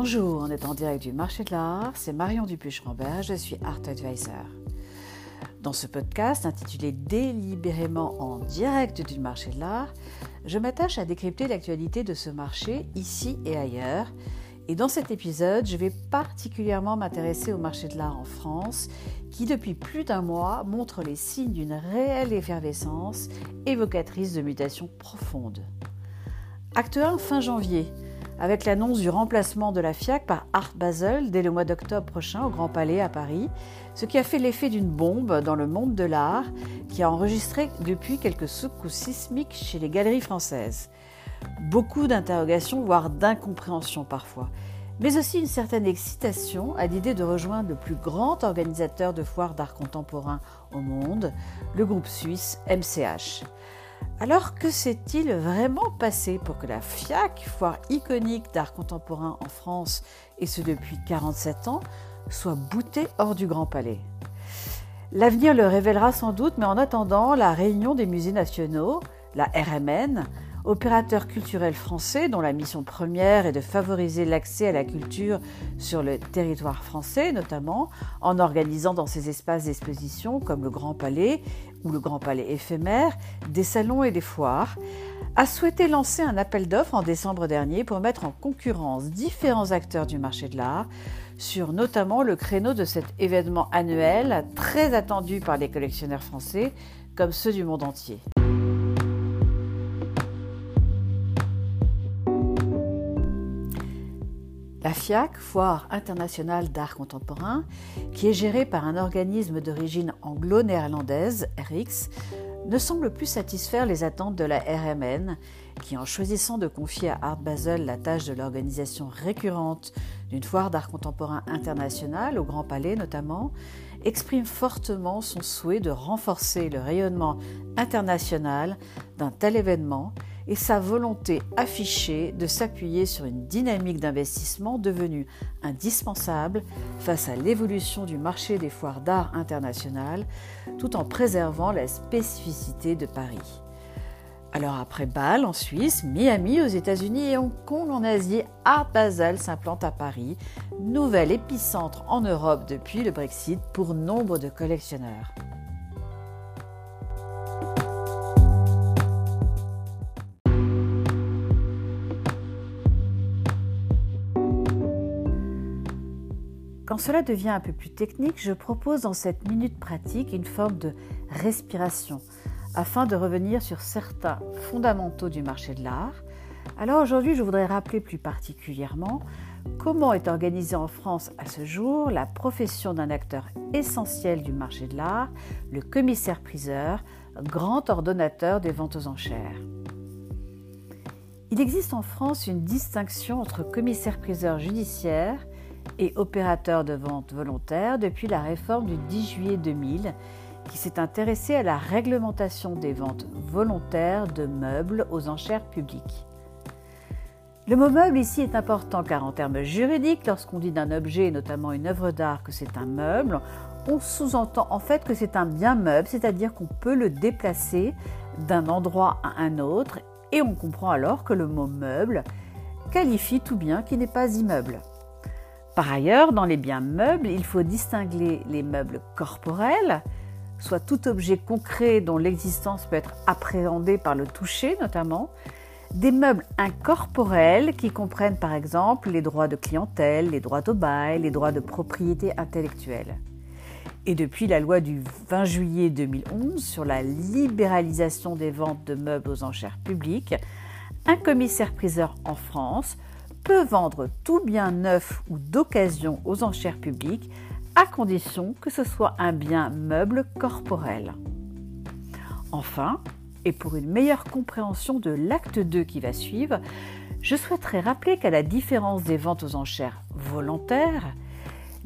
Bonjour, on est en direct du marché de l'art, c'est Marion Dupuche-Rambert, je suis Art Advisor. Dans ce podcast intitulé Délibérément en direct du marché de l'art, je m'attache à décrypter l'actualité de ce marché ici et ailleurs. Et dans cet épisode, je vais particulièrement m'intéresser au marché de l'art en France, qui depuis plus d'un mois montre les signes d'une réelle effervescence évocatrice de mutations profondes. Acte 1 fin janvier avec l'annonce du remplacement de la FIAC par Art Basel dès le mois d'octobre prochain au Grand Palais à Paris, ce qui a fait l'effet d'une bombe dans le monde de l'art qui a enregistré depuis quelques secousses sismiques chez les galeries françaises. Beaucoup d'interrogations, voire d'incompréhension parfois, mais aussi une certaine excitation à l'idée de rejoindre le plus grand organisateur de foires d'art contemporain au monde, le groupe suisse MCH. Alors que s'est-il vraiment passé pour que la FIAC, foire iconique d'art contemporain en France, et ce depuis 47 ans, soit boutée hors du Grand Palais? L'avenir le révélera sans doute, mais en attendant, la réunion des musées nationaux, la RMN, opérateur culturel français dont la mission première est de favoriser l'accès à la culture sur le territoire français, notamment en organisant dans ses espaces d'exposition comme le Grand Palais ou le Grand Palais éphémère des salons et des foires, a souhaité lancer un appel d'offres en décembre dernier pour mettre en concurrence différents acteurs du marché de l'art sur notamment le créneau de cet événement annuel très attendu par les collectionneurs français comme ceux du monde entier. La FIAC, Foire internationale d'art contemporain, qui est gérée par un organisme d'origine anglo-néerlandaise, RX, ne semble plus satisfaire les attentes de la RMN, qui en choisissant de confier à Art Basel la tâche de l'organisation récurrente d'une foire d'art contemporain internationale, au Grand Palais notamment, exprime fortement son souhait de renforcer le rayonnement international d'un tel événement et sa volonté affichée de s'appuyer sur une dynamique d'investissement devenue indispensable face à l'évolution du marché des foires d'art internationales, tout en préservant la spécificité de Paris. Alors après Bâle en Suisse, Miami aux États-Unis et Hong Kong en Asie, Art Basel s'implante à Paris, nouvel épicentre en Europe depuis le Brexit pour nombre de collectionneurs. Quand cela devient un peu plus technique, je propose dans cette minute pratique une forme de respiration afin de revenir sur certains fondamentaux du marché de l'art. Alors aujourd'hui, je voudrais rappeler plus particulièrement comment est organisée en France à ce jour la profession d'un acteur essentiel du marché de l'art, le commissaire-priseur, grand ordonnateur des ventes aux enchères. Il existe en France une distinction entre commissaire-priseur judiciaire et opérateur de vente volontaire depuis la réforme du 10 juillet 2000 qui s'est intéressé à la réglementation des ventes volontaires de meubles aux enchères publiques. Le mot meuble ici est important car en termes juridiques, lorsqu'on dit d'un objet, notamment une œuvre d'art, que c'est un meuble, on sous-entend en fait que c'est un bien meuble, c'est-à-dire qu'on peut le déplacer d'un endroit à un autre et on comprend alors que le mot meuble qualifie tout bien qui n'est pas immeuble. Par ailleurs, dans les biens meubles, il faut distinguer les meubles corporels, soit tout objet concret dont l'existence peut être appréhendée par le toucher notamment, des meubles incorporels qui comprennent par exemple les droits de clientèle, les droits de bail, les droits de propriété intellectuelle. Et depuis la loi du 20 juillet 2011 sur la libéralisation des ventes de meubles aux enchères publiques, un commissaire-priseur en France peut vendre tout bien neuf ou d'occasion aux enchères publiques à condition que ce soit un bien meuble corporel. Enfin, et pour une meilleure compréhension de l'acte 2 qui va suivre, je souhaiterais rappeler qu'à la différence des ventes aux enchères volontaires,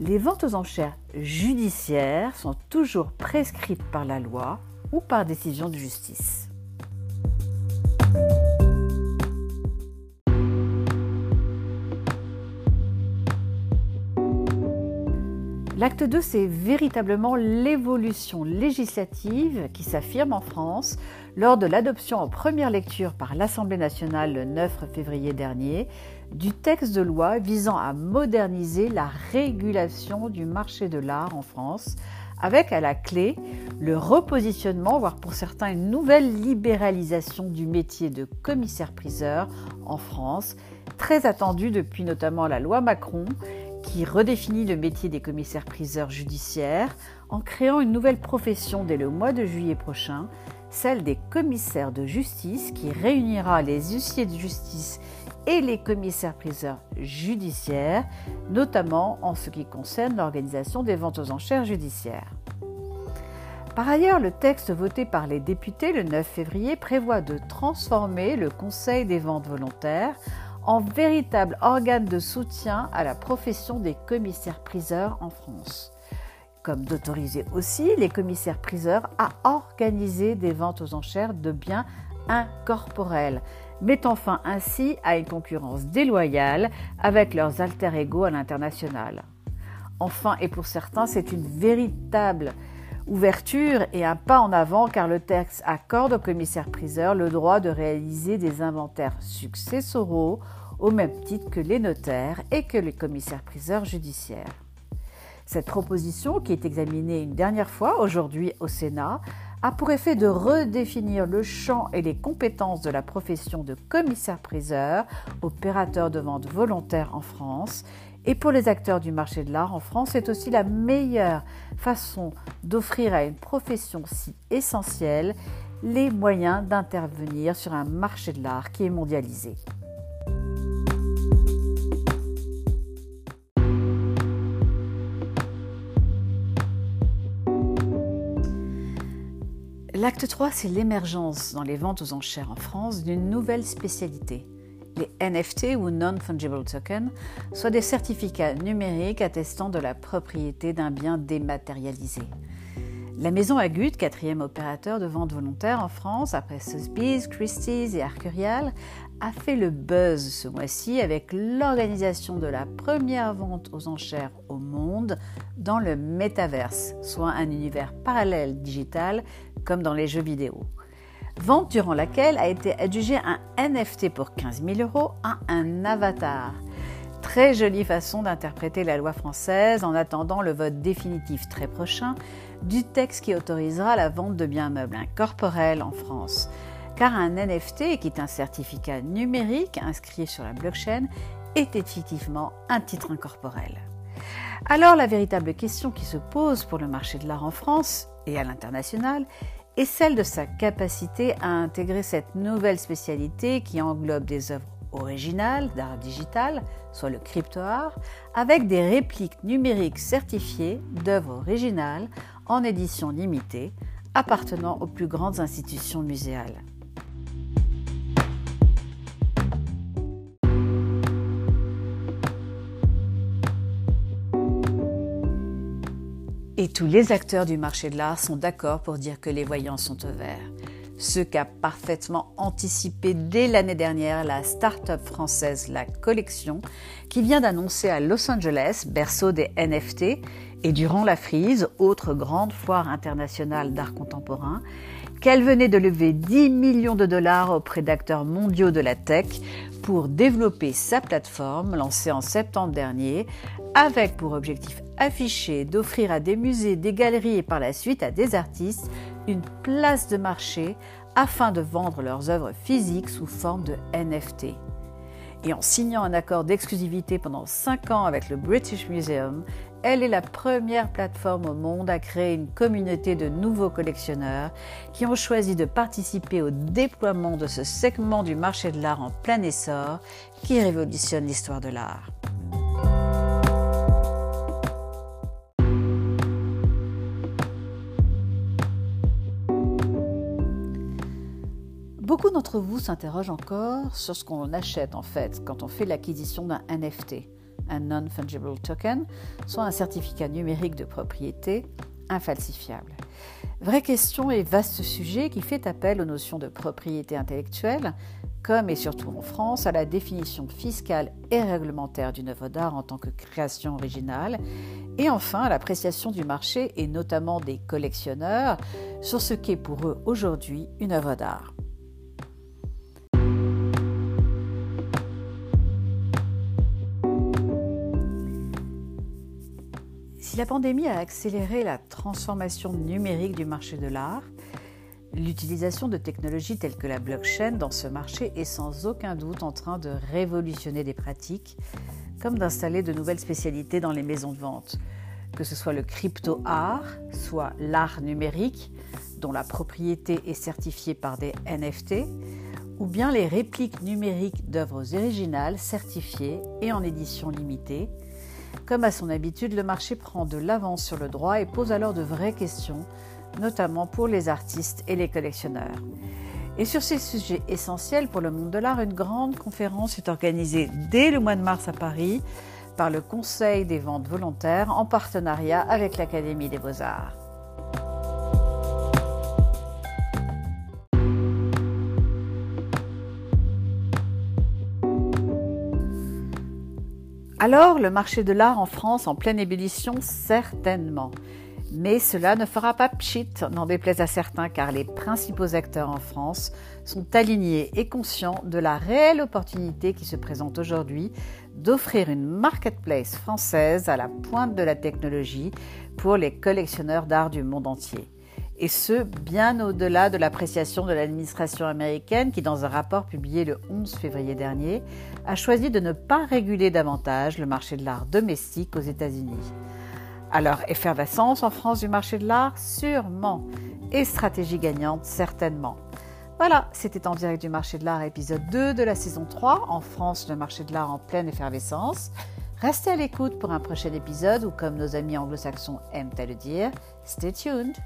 les ventes aux enchères judiciaires sont toujours prescrites par la loi ou par décision de justice. L'acte 2, c'est véritablement l'évolution législative qui s'affirme en France lors de l'adoption en première lecture par l'Assemblée nationale le 9 février dernier du texte de loi visant à moderniser la régulation du marché de l'art en France, avec à la clé le repositionnement, voire pour certains une nouvelle libéralisation du métier de commissaire-priseur en France, très attendu depuis notamment la loi Macron qui redéfinit le métier des commissaires-priseurs judiciaires en créant une nouvelle profession dès le mois de juillet prochain, celle des commissaires de justice qui réunira les huissiers de justice et les commissaires-priseurs judiciaires, notamment en ce qui concerne l'organisation des ventes aux enchères judiciaires. Par ailleurs, le texte voté par les députés le 9 février prévoit de transformer le Conseil des ventes volontaires en véritable organe de soutien à la profession des commissaires-priseurs en France, comme d'autoriser aussi les commissaires-priseurs à organiser des ventes aux enchères de biens incorporels, mettant fin ainsi à une concurrence déloyale avec leurs alter égaux à l'international. Enfin, et pour certains, c'est une véritable ouverture et un pas en avant car le texte accorde aux commissaires-priseurs le droit de réaliser des inventaires successoraux au même titre que les notaires et que les commissaires-priseurs judiciaires. Cette proposition, qui est examinée une dernière fois aujourd'hui au Sénat, a pour effet de redéfinir le champ et les compétences de la profession de commissaire-priseur, opérateur de vente volontaire en France, et pour les acteurs du marché de l'art en France, c'est aussi la meilleure façon d'offrir à une profession si essentielle les moyens d'intervenir sur un marché de l'art qui est mondialisé. L'acte 3, c'est l'émergence dans les ventes aux enchères en France d'une nouvelle spécialité, NFT ou Non-Fungible Tokens, soit des certificats numériques attestant de la propriété d'un bien dématérialisé. La maison Agut, quatrième opérateur de vente volontaire en France, après Sotheby's, Christie's et Arcurial, a fait le buzz ce mois-ci avec l'organisation de la première vente aux enchères au monde dans le métaverse, soit un univers parallèle digital comme dans les jeux vidéo. Vente durant laquelle a été adjugé un NFT pour 15 000 euros à un avatar. Très jolie façon d'interpréter la loi française en attendant le vote définitif très prochain du texte qui autorisera la vente de biens meubles incorporels en France. Car un NFT, qui est un certificat numérique inscrit sur la blockchain, est effectivement un titre incorporel. Alors la véritable question qui se pose pour le marché de l'art en France et à l'international est celle de sa capacité à intégrer cette nouvelle spécialité qui englobe des œuvres originales d'art digital, soit le crypto-art, avec des répliques numériques certifiées d'œuvres originales en édition limitée appartenant aux plus grandes institutions muséales. Et tous les acteurs du marché de l'art sont d'accord pour dire que les voyants sont au vert. Ce qu'a parfaitement anticipé dès l'année dernière la start-up française La Collection, qui vient d'annoncer à Los Angeles, berceau des NFT, et durant la Frise, autre grande foire internationale d'art contemporain, qu'elle venait de lever 10 millions de dollars auprès d'acteurs mondiaux de la tech pour développer sa plateforme lancée en septembre dernier, avec pour objectif affiché d'offrir à des musées, des galeries et par la suite à des artistes une place de marché afin de vendre leurs œuvres physiques sous forme de NFT. Et en signant un accord d'exclusivité pendant 5 ans avec le British Museum, elle est la première plateforme au monde à créer une communauté de nouveaux collectionneurs qui ont choisi de participer au déploiement de ce segment du marché de l'art en plein essor qui révolutionne l'histoire de l'art. Beaucoup d'entre vous s'interrogent encore sur ce qu'on achète en fait quand on fait l'acquisition d'un NFT un non-fungible token, soit un certificat numérique de propriété infalsifiable. Vraie question et vaste sujet qui fait appel aux notions de propriété intellectuelle, comme et surtout en France, à la définition fiscale et réglementaire d'une œuvre d'art en tant que création originale, et enfin à l'appréciation du marché et notamment des collectionneurs sur ce qu'est pour eux aujourd'hui une œuvre d'art. Si la pandémie a accéléré la transformation numérique du marché de l'art, l'utilisation de technologies telles que la blockchain dans ce marché est sans aucun doute en train de révolutionner des pratiques, comme d'installer de nouvelles spécialités dans les maisons de vente, que ce soit le crypto-art, soit l'art numérique, dont la propriété est certifiée par des NFT, ou bien les répliques numériques d'œuvres originales certifiées et en édition limitée, comme à son habitude, le marché prend de l'avance sur le droit et pose alors de vraies questions, notamment pour les artistes et les collectionneurs. Et sur ces sujets essentiels pour le monde de l'art, une grande conférence est organisée dès le mois de mars à Paris par le Conseil des ventes volontaires en partenariat avec l'Académie des beaux-arts. Alors, le marché de l'art en France en pleine ébullition, certainement. Mais cela ne fera pas pchit, n'en déplaise à certains, car les principaux acteurs en France sont alignés et conscients de la réelle opportunité qui se présente aujourd'hui d'offrir une marketplace française à la pointe de la technologie pour les collectionneurs d'art du monde entier et ce, bien au-delà de l'appréciation de l'administration américaine qui, dans un rapport publié le 11 février dernier, a choisi de ne pas réguler davantage le marché de l'art domestique aux États-Unis. Alors, effervescence en France du marché de l'art? Sûrement. Et stratégie gagnante Certainement. Voilà, c'était en direct du marché de l'art épisode 2 de la saison 3. En France, le marché de l'art en pleine effervescence. Restez à l'écoute pour un prochain épisode ou comme nos amis anglo-saxons aiment à le dire, stay tuned.